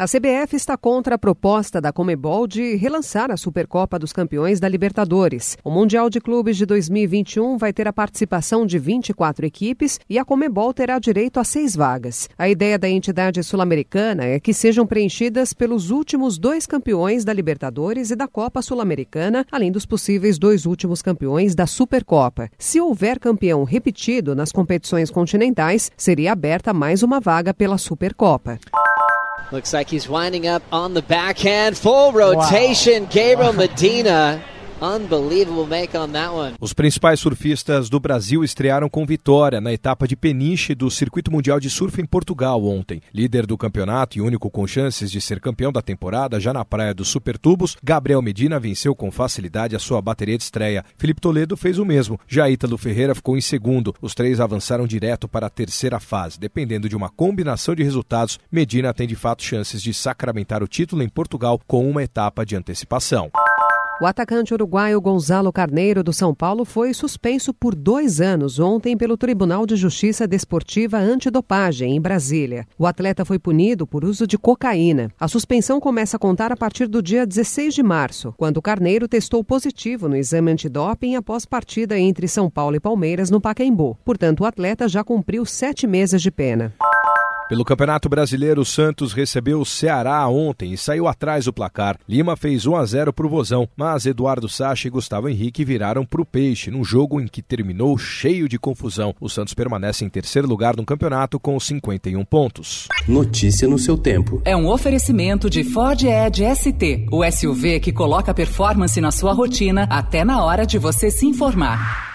A CBF está contra a proposta da Comebol de relançar a Supercopa dos Campeões da Libertadores. O Mundial de Clubes de 2021 vai ter a participação de 24 equipes e a Comebol terá direito a seis vagas. A ideia da entidade sul-americana é que sejam preenchidas pelos últimos dois campeões da Libertadores e da Copa Sul-Americana, além dos possíveis dois últimos campeões da Supercopa. Se houver campeão repetido nas competições continentais, seria aberta mais uma vaga pela Supercopa. Looks like he's winding up on the backhand. Full rotation. Wow. Gabriel Medina Unbelievable make on that one. Os principais surfistas do Brasil estrearam com vitória na etapa de peniche do Circuito Mundial de Surf em Portugal ontem. Líder do campeonato e único com chances de ser campeão da temporada, já na praia dos Supertubos, Gabriel Medina venceu com facilidade a sua bateria de estreia. Felipe Toledo fez o mesmo. Já Ítalo Ferreira ficou em segundo. Os três avançaram direto para a terceira fase. Dependendo de uma combinação de resultados, Medina tem de fato chances de sacramentar o título em Portugal com uma etapa de antecipação. O atacante uruguaio Gonzalo Carneiro do São Paulo foi suspenso por dois anos ontem pelo Tribunal de Justiça Desportiva Antidopagem, em Brasília. O atleta foi punido por uso de cocaína. A suspensão começa a contar a partir do dia 16 de março, quando Carneiro testou positivo no exame antidoping após partida entre São Paulo e Palmeiras no Pacaembu. Portanto, o atleta já cumpriu sete meses de pena. Pelo Campeonato Brasileiro, o Santos recebeu o Ceará ontem e saiu atrás do placar. Lima fez 1 a 0 para o Vozão, mas Eduardo Sacha e Gustavo Henrique viraram para o Peixe, num jogo em que terminou cheio de confusão. O Santos permanece em terceiro lugar no campeonato com 51 pontos. Notícia no seu tempo. É um oferecimento de Ford Edge ST, o SUV que coloca performance na sua rotina até na hora de você se informar.